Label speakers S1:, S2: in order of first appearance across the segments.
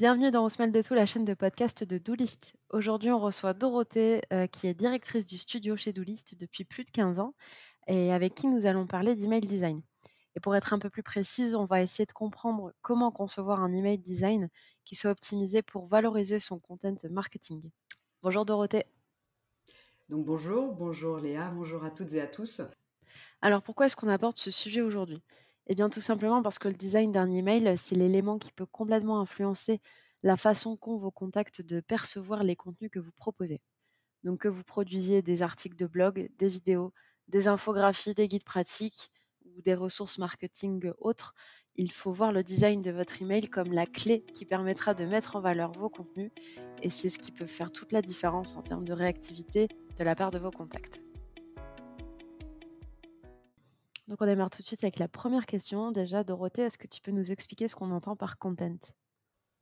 S1: Bienvenue dans On de tout, la chaîne de podcast de Doolist. Aujourd'hui, on reçoit Dorothée, euh, qui est directrice du studio chez Doolist depuis plus de 15 ans et avec qui nous allons parler d'email design. Et pour être un peu plus précise, on va essayer de comprendre comment concevoir un email design qui soit optimisé pour valoriser son content marketing. Bonjour Dorothée.
S2: Donc bonjour, bonjour Léa, bonjour à toutes et à tous.
S1: Alors pourquoi est-ce qu'on aborde ce sujet aujourd'hui? Eh bien, tout simplement parce que le design d'un email, c'est l'élément qui peut complètement influencer la façon qu'ont vos contacts de percevoir les contenus que vous proposez. Donc, que vous produisiez des articles de blog, des vidéos, des infographies, des guides pratiques ou des ressources marketing autres, il faut voir le design de votre email comme la clé qui permettra de mettre en valeur vos contenus et c'est ce qui peut faire toute la différence en termes de réactivité de la part de vos contacts. Donc on démarre tout de suite avec la première question. Déjà, Dorothée, est-ce que tu peux nous expliquer ce qu'on entend par content?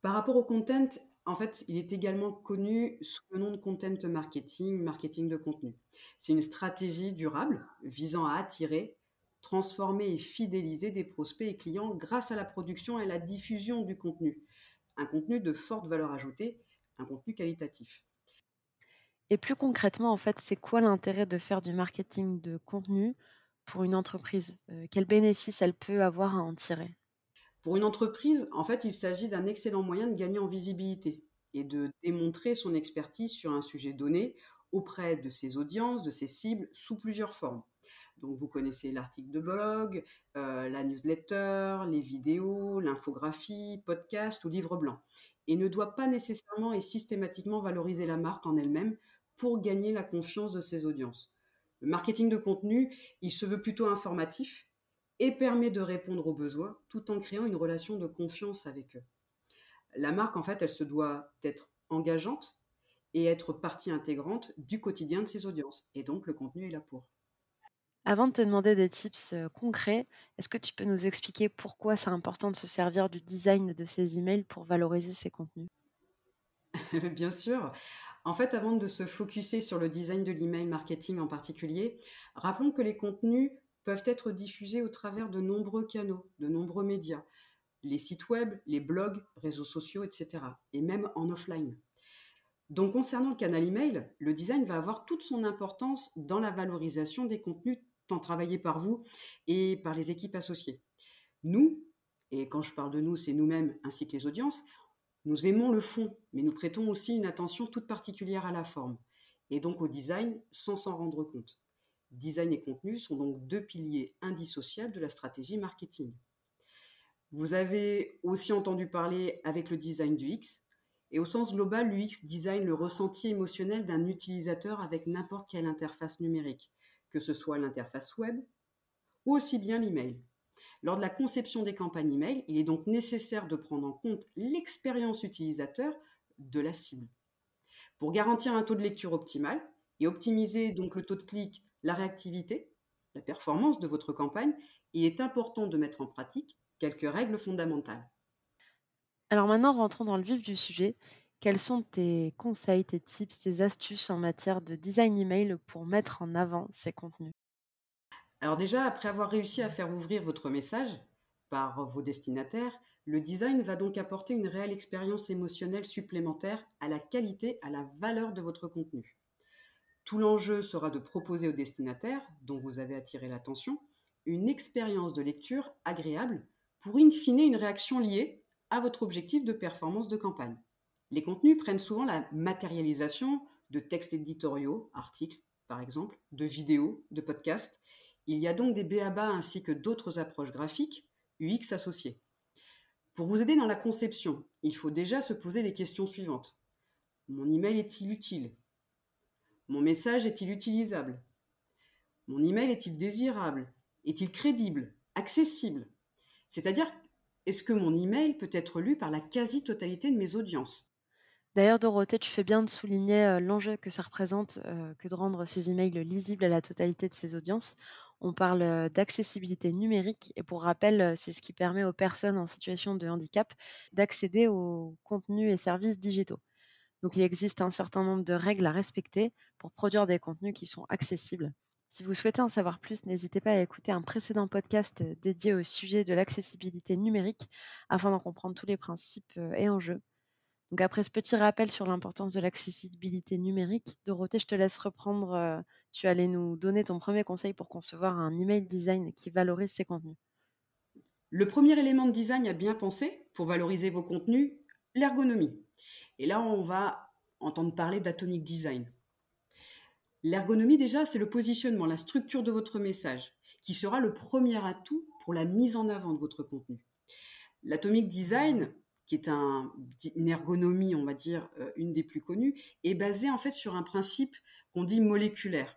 S2: Par rapport au content, en fait, il est également connu sous le nom de content marketing, marketing de contenu. C'est une stratégie durable visant à attirer, transformer et fidéliser des prospects et clients grâce à la production et la diffusion du contenu. Un contenu de forte valeur ajoutée, un contenu qualitatif.
S1: Et plus concrètement, en fait, c'est quoi l'intérêt de faire du marketing de contenu? Pour une entreprise Quels bénéfices elle peut avoir à en tirer?
S2: Pour une entreprise, en fait, il s'agit d'un excellent moyen de gagner en visibilité et de démontrer son expertise sur un sujet donné auprès de ses audiences, de ses cibles, sous plusieurs formes. Donc vous connaissez l'article de blog, la newsletter, les vidéos, l'infographie, podcast ou livre blanc. Et ne doit pas nécessairement et systématiquement valoriser la marque en elle-même pour gagner la confiance de ses audiences. Le marketing de contenu, il se veut plutôt informatif et permet de répondre aux besoins tout en créant une relation de confiance avec eux. La marque, en fait, elle se doit être engageante et être partie intégrante du quotidien de ses audiences. Et donc, le contenu est là pour.
S1: Avant de te demander des tips euh, concrets, est-ce que tu peux nous expliquer pourquoi c'est important de se servir du design de ces emails pour valoriser ces contenus?
S2: Bien sûr. En fait, avant de se focuser sur le design de l'email marketing en particulier, rappelons que les contenus peuvent être diffusés au travers de nombreux canaux, de nombreux médias, les sites web, les blogs, réseaux sociaux, etc. Et même en offline. Donc concernant le canal email, le design va avoir toute son importance dans la valorisation des contenus tant travaillés par vous et par les équipes associées. Nous, et quand je parle de nous, c'est nous-mêmes ainsi que les audiences, nous aimons le fond, mais nous prêtons aussi une attention toute particulière à la forme, et donc au design sans s'en rendre compte. Design et contenu sont donc deux piliers indissociables de la stratégie marketing. Vous avez aussi entendu parler avec le design du X, et au sens global, l'UX design le ressenti émotionnel d'un utilisateur avec n'importe quelle interface numérique, que ce soit l'interface web ou aussi bien l'email. Lors de la conception des campagnes email, il est donc nécessaire de prendre en compte l'expérience utilisateur de la cible. Pour garantir un taux de lecture optimal et optimiser donc le taux de clic, la réactivité, la performance de votre campagne, il est important de mettre en pratique quelques règles fondamentales.
S1: Alors maintenant, rentrons dans le vif du sujet. Quels sont tes conseils, tes tips, tes astuces en matière de design email pour mettre en avant ces contenus?
S2: Alors déjà, après avoir réussi à faire ouvrir votre message par vos destinataires, le design va donc apporter une réelle expérience émotionnelle supplémentaire à la qualité, à la valeur de votre contenu. Tout l'enjeu sera de proposer aux destinataires, dont vous avez attiré l'attention, une expérience de lecture agréable pour in fine une réaction liée à votre objectif de performance de campagne. Les contenus prennent souvent la matérialisation de textes éditoriaux, articles par exemple, de vidéos, de podcasts, il y a donc des BABA ainsi que d'autres approches graphiques, UX associées. Pour vous aider dans la conception, il faut déjà se poser les questions suivantes. Mon email est-il utile? Mon message est-il utilisable? Mon email est-il désirable? Est-il crédible? Accessible? C'est-à-dire, est-ce que mon email peut être lu par la quasi-totalité de mes audiences?
S1: D'ailleurs, Dorothée, tu fais bien de souligner l'enjeu que ça représente que de rendre ces emails lisibles à la totalité de ses audiences. On parle d'accessibilité numérique et pour rappel, c'est ce qui permet aux personnes en situation de handicap d'accéder aux contenus et services digitaux. Donc il existe un certain nombre de règles à respecter pour produire des contenus qui sont accessibles Si vous souhaitez en savoir plus, n'hésitez pas à écouter un précédent podcast dédié au sujet de l'accessibilité numérique afin d'en comprendre tous les principes et enjeux. Donc après ce petit rappel sur l'importance de l'accessibilité numérique, Dorothée, je te laisse reprendre. Tu allais nous donner ton premier conseil pour concevoir un email design qui valorise ses contenus?
S2: Le premier élément de design à bien penser pour valoriser vos contenus, l'ergonomie. Et là, on va entendre parler d'atomic design. L'ergonomie, déjà, c'est le positionnement, la structure de votre message, qui sera le premier atout pour la mise en avant de votre contenu. L'atomic design, qui est un, une ergonomie, on va dire, euh, une des plus connues, est basée en fait sur un principe qu'on dit moléculaire.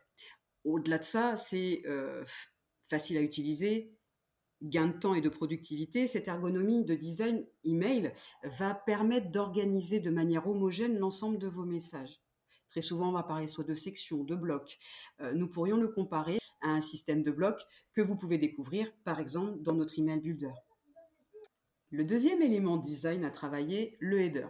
S2: Au-delà de ça, c'est euh, facile à utiliser, gain de temps et de productivité, cette ergonomie de design email va permettre d'organiser de manière homogène l'ensemble de vos messages. Très souvent, on va parler soit de sections, de blocs. Euh, nous pourrions le comparer à un système de blocs que vous pouvez découvrir, par exemple, dans notre email builder. Le deuxième élément design à travailler, le header.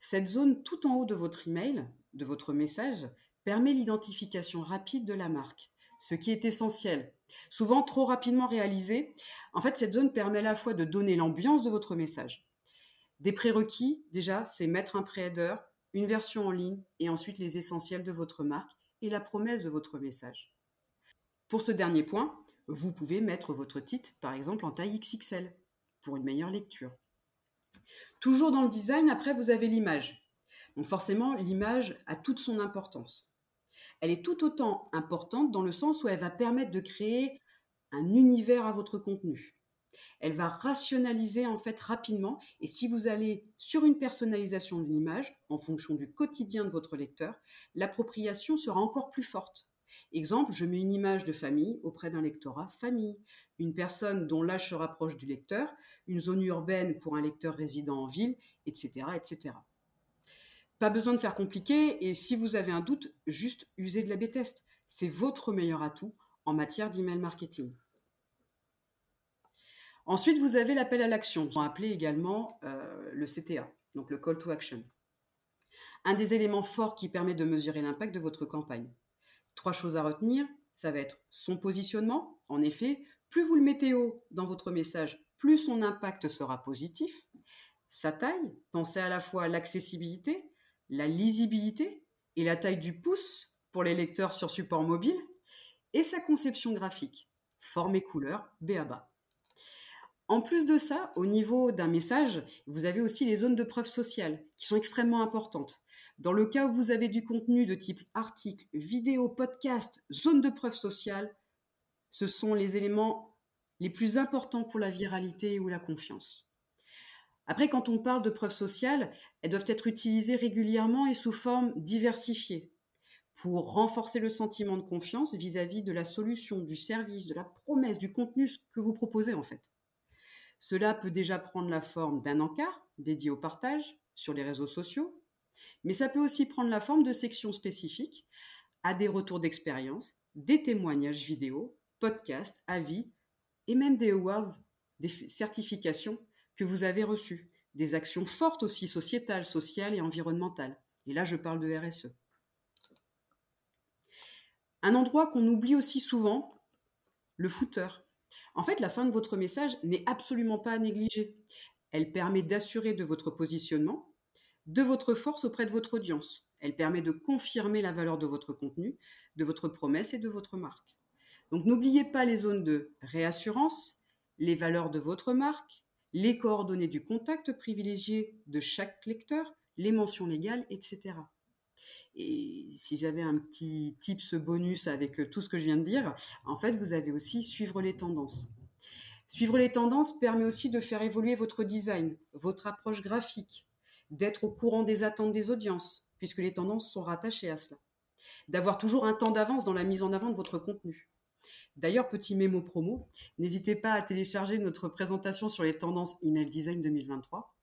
S2: Cette zone tout en haut de votre email, de votre message, permet l'identification rapide de la marque, ce qui est essentiel. Souvent trop rapidement réalisé, en fait, cette zone permet à la fois de donner l'ambiance de votre message. Des prérequis, déjà, c'est mettre un pré-header, une version en ligne et ensuite les essentiels de votre marque et la promesse de votre message. Pour ce dernier point, vous pouvez mettre votre titre, par exemple, en taille XXL pour une meilleure lecture. Toujours dans le design, après, vous avez l'image. Donc forcément, l'image a toute son importance. Elle est tout autant importante dans le sens où elle va permettre de créer un univers à votre contenu. Elle va rationaliser en fait rapidement et si vous allez sur une personnalisation de l'image en fonction du quotidien de votre lecteur, l'appropriation sera encore plus forte. Exemple, je mets une image de famille auprès d'un lectorat famille, une personne dont l'âge se rapproche du lecteur, une zone urbaine pour un lecteur résident en ville, etc., etc. Pas besoin de faire compliqué et si vous avez un doute, juste usez de la B-test. C'est votre meilleur atout en matière d'email marketing. Ensuite, vous avez l'appel à l'action, appelé également euh, le CTA, donc le call to action. Un des éléments forts qui permet de mesurer l'impact de votre campagne. Trois choses à retenir, ça va être son positionnement. En effet, plus vous le mettez haut dans votre message, plus son impact sera positif. Sa taille, pensez à la fois à l'accessibilité, la lisibilité et la taille du pouce pour les lecteurs sur support mobile, et sa conception graphique, forme et couleur, BABA. En plus de ça, au niveau d'un message, vous avez aussi les zones de preuve sociale qui sont extrêmement importantes. Dans le cas où vous avez du contenu de type article, vidéo, podcast, zone de preuve sociale, ce sont les éléments les plus importants pour la viralité ou la confiance. Après, quand on parle de preuves sociales, elles doivent être utilisées régulièrement et sous forme diversifiée pour renforcer le sentiment de confiance vis-à-vis de la solution, du service, de la promesse, du contenu que vous proposez en fait. Cela peut déjà prendre la forme d'un encart dédié au partage sur les réseaux sociaux, mais ça peut aussi prendre la forme de sections spécifiques à des retours d'expérience, des témoignages vidéo, podcasts, avis et même des awards, des certifications que vous avez reçues, des actions fortes aussi sociétales, sociales et environnementales. Et là, je parle de RSE. Un endroit qu'on oublie aussi souvent, le footer. En fait, la fin de votre message n'est absolument pas à négliger. Elle permet d'assurer de votre positionnement, de votre force auprès de votre audience. Elle permet de confirmer la valeur de votre contenu, de votre promesse et de votre marque. Donc n'oubliez pas les zones de réassurance, les valeurs de votre marque, les coordonnées du contact privilégié de chaque lecteur, les mentions légales, etc. Et si j'avais un petit tips bonus avec euh, tout ce que je viens de dire, en fait, vous avez aussi suivre les tendances. Suivre les tendances permet aussi de faire évoluer votre design, votre approche graphique, d'être au courant des attentes des audiences, puisque les tendances sont rattachées à cela. D'avoir toujours un temps d'avance dans la mise en avant de votre contenu. D'ailleurs, petit mémo promo, n'hésitez pas à télécharger notre présentation sur les tendances email design 2023,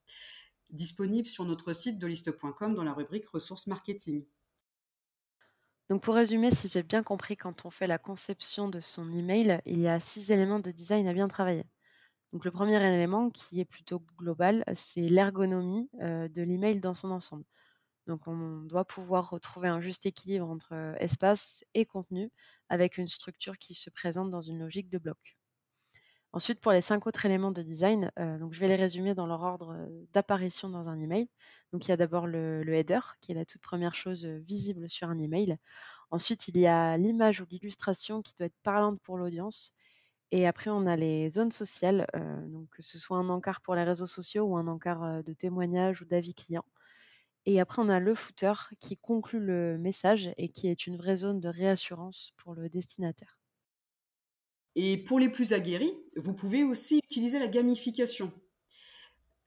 S2: disponible sur notre site doliste.com dans la rubrique ressources marketing.
S1: Donc pour résumer, si j'ai bien compris, quand on fait la conception de son email, il y a six éléments de design à bien travailler. Donc le premier élément, qui est plutôt global, c'est l'ergonomie euh, de l'email dans son ensemble. Donc on doit pouvoir retrouver un juste équilibre entre espace et contenu avec une structure qui se présente dans une logique de bloc. Ensuite, pour les cinq autres éléments de design, je vais les résumer dans leur ordre d'apparition dans un email. Donc il y a d'abord le, header, qui est la toute première chose visible sur un email. Ensuite, il y a l'image ou l'illustration qui doit être parlante pour l'audience. Et après, on a les zones sociales, que ce soit un encart pour les réseaux sociaux ou un encart de témoignages ou d'avis clients. Et après, on a le footer qui conclut le message et qui est une vraie zone de réassurance pour le destinataire.
S2: Et pour les plus aguerris, vous pouvez aussi utiliser la gamification.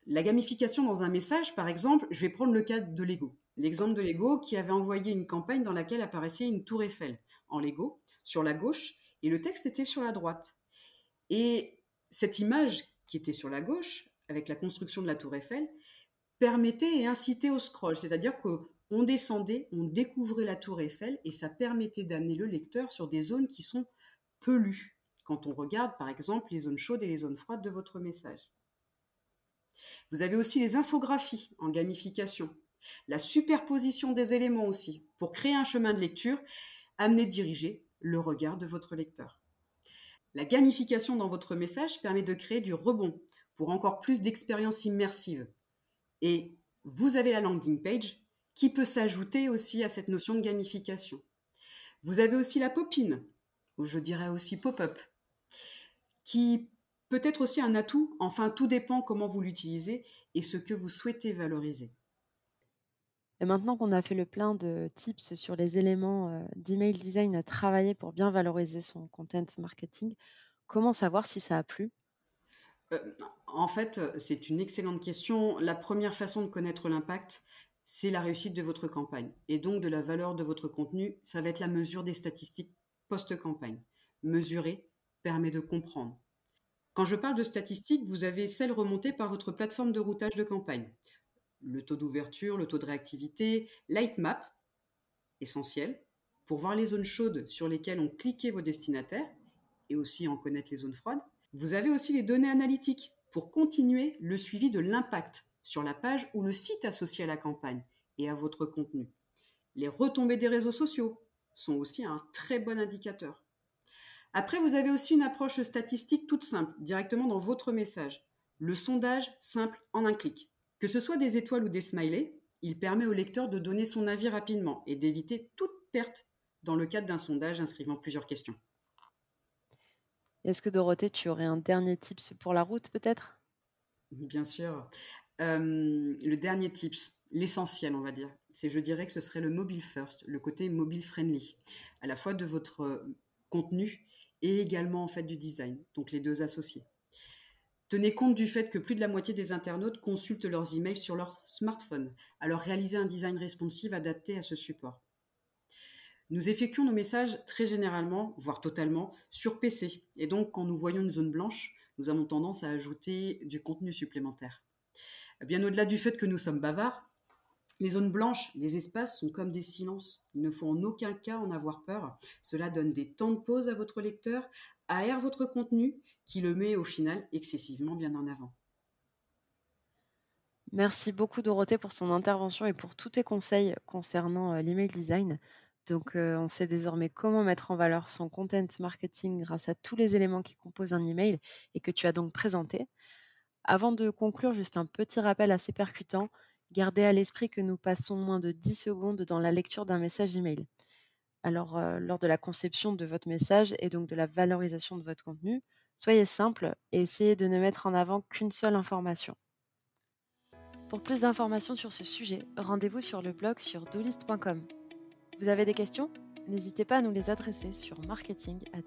S2: La gamification dans un message, par exemple, je vais prendre le cas de Lego. L'exemple de Lego qui avait envoyé une campagne dans laquelle apparaissait une tour Eiffel en Lego sur la gauche et le texte était sur la droite. Et cette image qui était sur la gauche, avec la construction de la tour Eiffel, permettait et incitait au scroll, c'est-à-dire qu'on descendait, on découvrait la tour Eiffel et ça permettait d'amener le lecteur sur des zones qui sont peu lues quand on regarde par exemple les zones chaudes et les zones froides de votre message. Vous avez aussi les infographies en gamification, la superposition des éléments aussi, pour créer un chemin de lecture, amener diriger le regard de votre lecteur. La gamification dans votre message permet de créer du rebond pour encore plus d'expériences immersives. Et vous avez la landing page qui peut s'ajouter aussi à cette notion de gamification. Vous avez aussi la popine, ou je dirais aussi pop-up, qui peut être aussi un atout. Enfin, tout dépend comment vous l'utilisez et ce que vous souhaitez valoriser.
S1: Et maintenant qu'on a fait le plein de tips sur les éléments euh, d'email design à travailler pour bien valoriser son content marketing, comment savoir si ça a plu?
S2: Euh, En fait, c'est une excellente question. La première façon de connaître l'impact, c'est la réussite de votre campagne et donc de la valeur de votre contenu. Ça va être la mesure des statistiques post-campagne. Mesurer permet de comprendre. Quand je parle de statistiques, vous avez celles remontées par votre plateforme de routage de campagne. Le taux d'ouverture, le taux de réactivité, Lightmap, essentiel, pour voir les zones chaudes sur lesquelles ont cliqué vos destinataires et aussi en connaître les zones froides. Vous avez aussi les données analytiques pour continuer le suivi de l'impact sur la page ou le site associé à la campagne et à votre contenu. Les retombées des réseaux sociaux sont aussi un très bon indicateur. Après, vous avez aussi une approche statistique toute simple, directement dans votre message. Le sondage simple en un clic. Que ce soit des étoiles ou des smileys, il permet au lecteur de donner son avis rapidement et d'éviter toute perte dans le cadre d'un sondage inscrivant plusieurs questions.
S1: Est-ce que Dorothée, tu aurais un dernier tips pour la route peut-être?
S2: Bien sûr. Le dernier tips, l'essentiel on va dire, c'est je dirais que ce serait le mobile first, le côté mobile friendly, à la fois de votre contenu et également en fait du design, donc les deux associés. Tenez compte du fait que plus de la moitié des internautes consultent leurs emails sur leur smartphone, alors réalisez un design responsive adapté à ce support. Nous effectuons nos messages très généralement, voire totalement, sur PC, et donc quand nous voyons une zone blanche, nous avons tendance à ajouter du contenu supplémentaire. Bien au-delà du fait que nous sommes bavards, les zones blanches, les espaces sont comme des silences. Il ne faut en aucun cas en avoir peur. Cela donne des temps de pause à votre lecteur, aère votre contenu, qui le met au final excessivement bien en avant.
S1: Merci beaucoup Dorothée pour son intervention et pour tous tes conseils concernant euh, l'email design. Donc on sait désormais comment mettre en valeur son content marketing grâce à tous les éléments qui composent un email et que tu as donc présenté. Avant de conclure, juste un petit rappel assez percutant. Gardez à l'esprit que nous passons moins de 10 secondes dans la lecture d'un message email. Alors, lors de la conception de votre message et donc de la valorisation de votre contenu, soyez simple et essayez de ne mettre en avant qu'une seule information. Pour plus d'informations sur ce sujet, rendez-vous sur le blog sur doolist.com. Vous avez des questions N'hésitez pas à nous les adresser sur marketing at.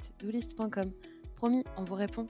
S1: Promis, on vous répond.